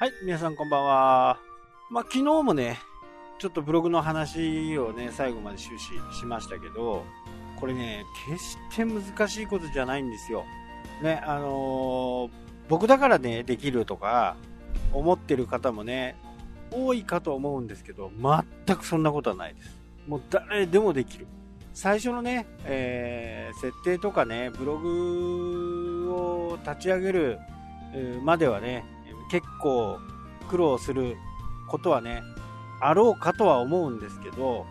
はい、皆さんこんばんは。まあ、昨日もね、ちょっとブログの話をね、最後まで終始しましたけど、これね、決して難しいことじゃないんですよ。ね、あのー、僕だからね、できるとか、思ってる方もね、多いかと思うんですけど、全くそんなことはないです。もう誰でもできる。最初のね、えー、設定とかね、ブログを立ち上げるまではね、結構苦労することはね、あろうかとは思うんですけど、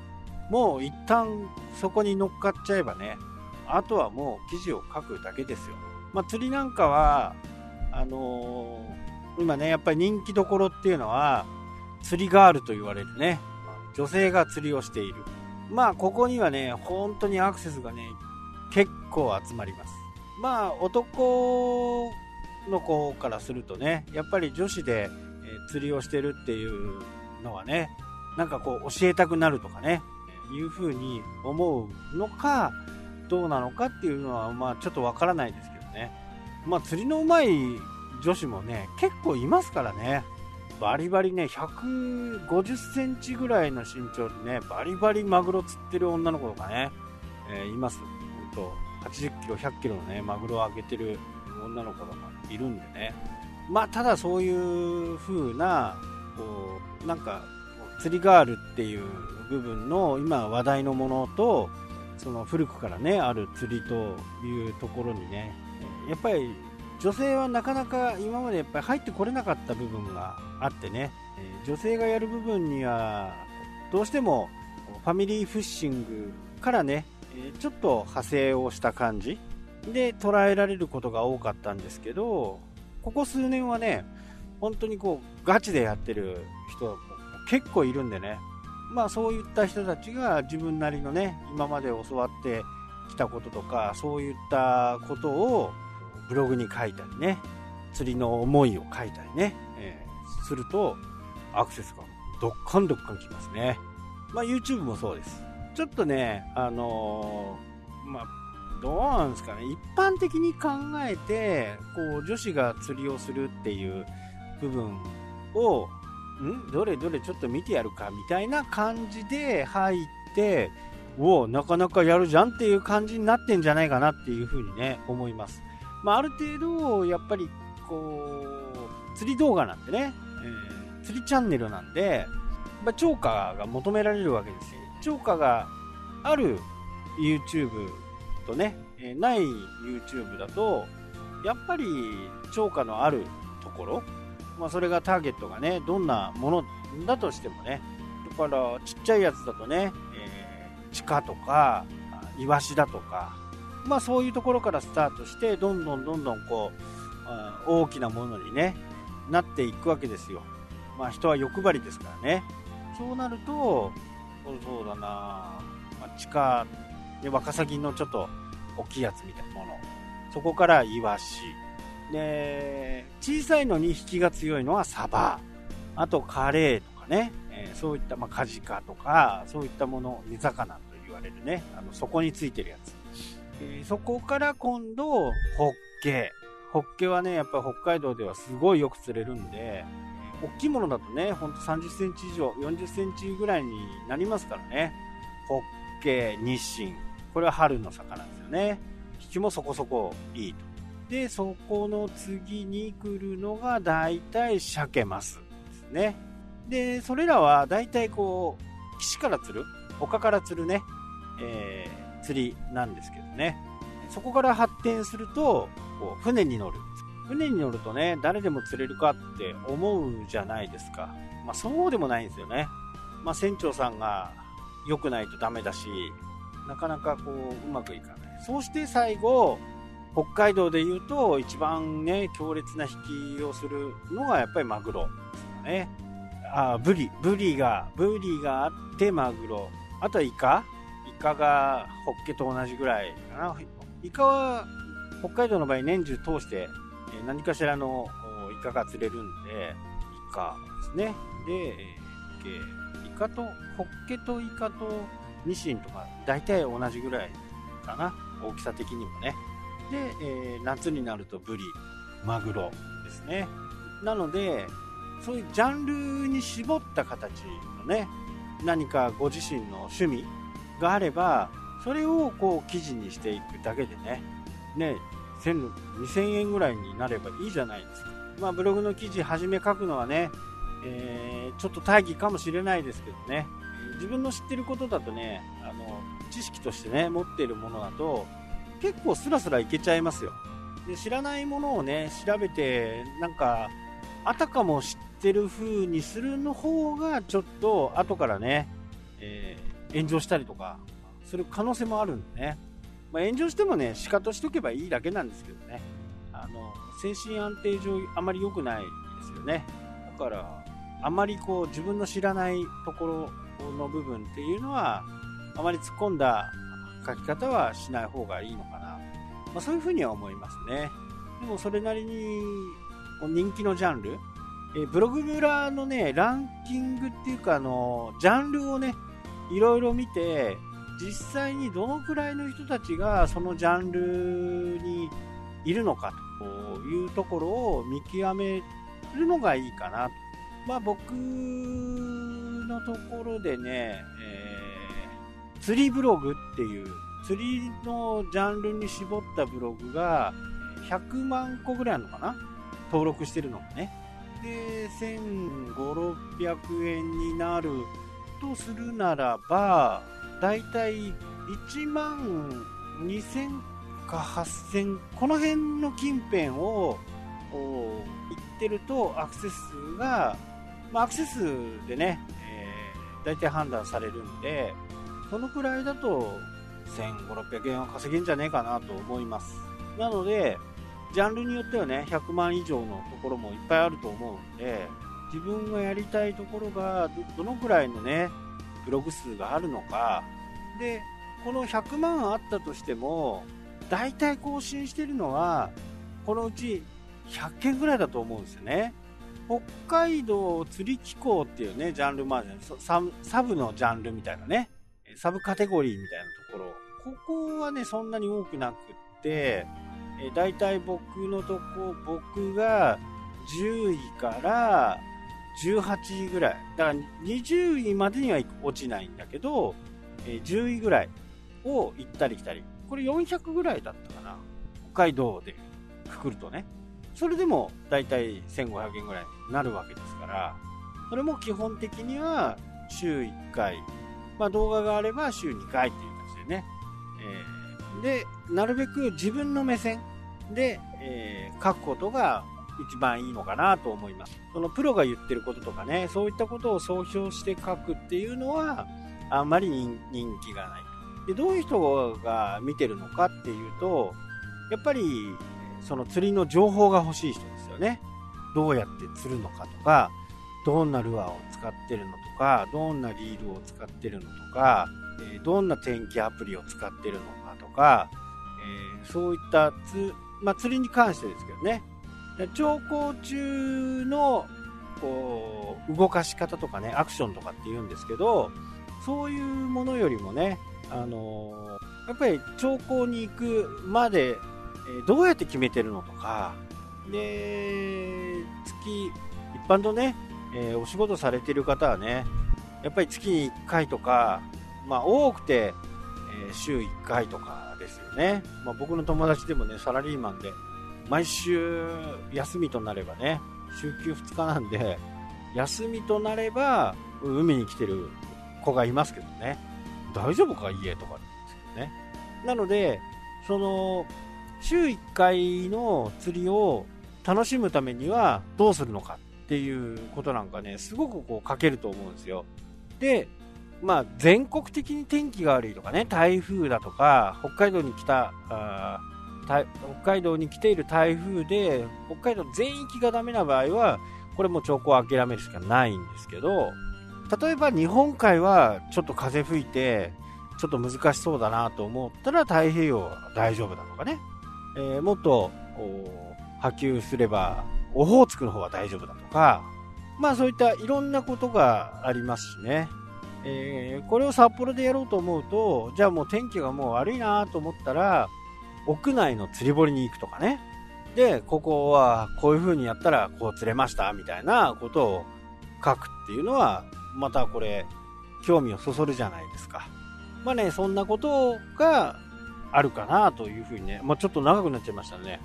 もう一旦そこに乗っかっちゃえばね、あとはもう記事を書くだけですよ。まあ、釣りなんかは、あのー、今ね、やっぱり人気どころっていうのは、釣りガールと言われるね、女性が釣りをしている。まあ、ここにはね、本当にアクセスがね、結構集まります。まあ、男の子からするとね、やっぱり女子で、え釣りをしてるっていうのはね、なんかこう教えたくなるとかね、いうふうに思うのか、どうなのかっていうのは、まあちょっとわからないですけどね。まあ釣りの上手い女子もね、結構いますからね。バリバリね、150センチぐらいの身長でね、バリバリマグロ釣ってる女の子とかね、えー、います。ほんと、80キロ、100キロのね、マグロをあげてる女の子とかいるんでね。まあ、ただそういう風な、こう、なんか、釣りガールっていう部分の今話題のものと、その古くからね、ある釣りというところにね、やっぱり女性はなかなか今までやっぱり入ってこれなかった部分があってね、女性がやる部分にはどうしてもファミリーフィッシングからね、ちょっと派生をした感じで捉えられることが多かったんですけど、ここ数年はね、本当にこう、ガチでやってる人結構いるんでね、まあそういった人たちが自分なりのね、今まで教わってきたこととか、そういったことをブログに書いたりね、釣りの思いを書いたりね、えー、すると、アクセスがどっかんどっかんきますね。まあ YouTube もそうです。ちょっとね、あのー、まあどうなんですかね、一般的に考えて、こう、女子が釣りをするっていう部分を、ん？どれどれちょっと見てやるかみたいな感じで入って、おなかなかやるじゃんっていう感じになってんじゃないかなっていうふうにね、思います。まあ、ある程度、やっぱり、こう、釣り動画なんでね、えー、釣りチャンネルなんで、まあ、超過が求められるわけですよ。超過がある YouTube とね、えない YouTube だと、やっぱり超過のあるところ、まあ、それがターゲットがね、どんなものだとしてもね、だからちっちゃいやつだとね、えー、地下とか、イワシだとか、まあそういうところからスタートして、どんどんどんどんこう、大きなものにね、なっていくわけですよ。まあ人は欲張りですからね。そうなると、そうだな、まあ、地下で、ワカサギのちょっと大きいやつみたいなもの。そこからイワシ。で、小さいのに引きが強いのはサバ。あとカレーとかね。えー、そういった、まあ、カジカとか、そういったもの、煮魚と言われるね。あの、底についてるやつ。えー、そこから今度、ホッケ。ホッケはね、やっぱり北海道ではすごいよく釣れるんで、大きいものだとね、ほんと30センチ以上、40センチぐらいになりますからね。ホッケ、ニシン、これは春の魚ですよね。引きもそこそこいいと。で、そこの次に来るのが大体鮭マスですね。で、それらは大体こう、岸から釣る、丘から釣るね、えー、釣りなんですけどね。そこから発展すると、こう、船に乗る。船に乗るとね、誰でも釣れるかって思うじゃないですか。まあそうでもないんですよね。まあ船長さんが良くないとダメだし、なかなかこう、うまくいかない。そうして最後、北海道で言うと、一番ね、強烈な引きをするのがやっぱりマグロですかね。あ、ブリ、ブリが、ブリがあってマグロ。あとはイカイカがホッケと同じぐらいかな。イカは北海道の場合年中通して何かしらのイカが釣れるんで、イカですね。で、イカと、ホッケとイカとニシンとか大体同じぐらいかな。大きさ的にもね。で、えー、夏になるとブリマグロですね。なのでそういうジャンルに絞った形のね何かご自身の趣味があればそれをこう記事にしていくだけでねね2000円ぐらいになればいいじゃないですか、まあ、ブログの記事初め書くのはね、えー、ちょっと大義かもしれないですけどね。自分の知ってることだとねあの知識としてね持っているものだと結構スラスラいけちゃいますよ。で知らないものをね調べてなんかあたかも知ってる風にするの方がちょっと後からね、えー、炎上したりとかする可能性もあるんでね、まあ、炎上してもねシカとしとけばいいだけなんですけどね。あの精神安定上あまり良くないですよね。だからあまりこう自分の知らないところの部分っていうのはあまり突っ込んだ書き方はしない方がいいのかな、まあ、そういうふうには思いますね。でもそれなりに人気のジャンル。えブログ村のねランキングっていうかあのジャンルをねいろいろ見て実際にどのくらいの人たちがそのジャンルにいるのかというところを見極めるのがいいかなまあ僕のところでね、えー、釣りブログっていう釣りのジャンルに絞ったブログが100万個ぐらいあるのかな？登録してるのがね。で、1500、600円になるとするならば、だいたい1万2000か8000、この辺の近辺を行ってるとアクセス数が、まあ、アクセス数でね、大体判断されるんで、そのくらいだと1500、600円は稼げんじゃねえかなと思います。なので、ジャンルによってはね、100万以上のところもいっぱいあると思うんで、自分がやりたいところがどのくらいのね、ブログ数があるのか、で、この100万あったとしても、大体更新してるのは、このうち100件ぐらいだと思うんですよね。北海道釣り機構っていうね、ジャンルまで、ササブのジャンルみたいなね、サブカテゴリーみたいなところ、ここはね、そんなに多くなくって、えー、大体僕のとこ、僕が10位から18位ぐらい。だから20位までには落ちないんだけど、えー、10位ぐらいを行ったり来たり。これ400ぐらいだったかな。北海道でくくるとね。それでも大体1500円ぐらいになるわけですから、それも基本的には週1回、まあ動画があれば週2回っていう感じでね、えーで、なるべく自分の目線で、えー、書くことが一番いいのかなと思います。そのプロが言ってることとかね、そういったことを総評して書くっていうのは、あんまり人気がない。で、どういう人が見てるのかっていうと、やっぱり、その釣りの情報が欲しい人ですよね。どうやって釣るのかとか、どんなルアーを使ってるのとか、どんなリールを使ってるのとか、えどんな天気アプリを使ってるのかとか、え、そういったつ、まあ、釣りに関してですけどね、調校中のこう動かし方とかね、アクションとかって言うんですけど、そういうものよりもね、あのー、やっぱり調校に行くまで、どうやって決めてるのとか、で、月、一般のね、えー、お仕事されてる方はね、やっぱり月に1回とか、まあ多くて、え週1回とかですよね。まあ、僕の友達でもね、サラリーマンで、毎週休みとなればね、週休2日なんで、休みとなれば、海に来てる子がいますけどね、大丈夫か家とかですけどね。なので、その、週1回の釣りを楽しむためにはどうするのかっていうことなんかね、すごくこう書けると思うんですよ。で、まあ、全国的に天気が悪いとかね、台風だとか、北海道に来た、あ北海道に来ている台風で、北海道全域がダメな場合は、これも兆候を諦めるしかないんですけど、例えば日本海はちょっと風吹いて、ちょっと難しそうだなと思ったら太平洋は大丈夫だとかね、えー、もっと波及すればオホーツクの方は大丈夫だとか、まあそういったいろんなことがありますしね。えー、これを札幌でやろうと思うと、じゃあもう天気がもう悪いなと思ったら、屋内の釣り堀に行くとかね。で、ここはこういう風にやったらこう釣れましたみたいなことを書くっていうのは、またこれ、興味をそそるじゃないですか。まあね、そんなことがあるかなというふうにね、まあ、ちょっと長くなっちゃいましたね。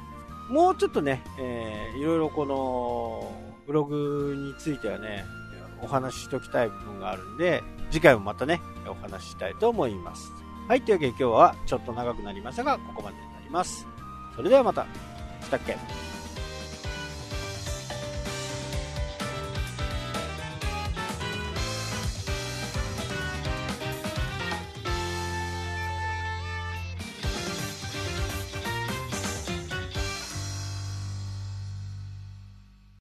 もうちょっとね、えー、いろいろこのブログについてはね、お話ししておきたい部分があるんで、次回もまたね、お話ししたいと思います。はい、というわけで今日はちょっと長くなりましたが、ここまでになります。それではまた。したっけ？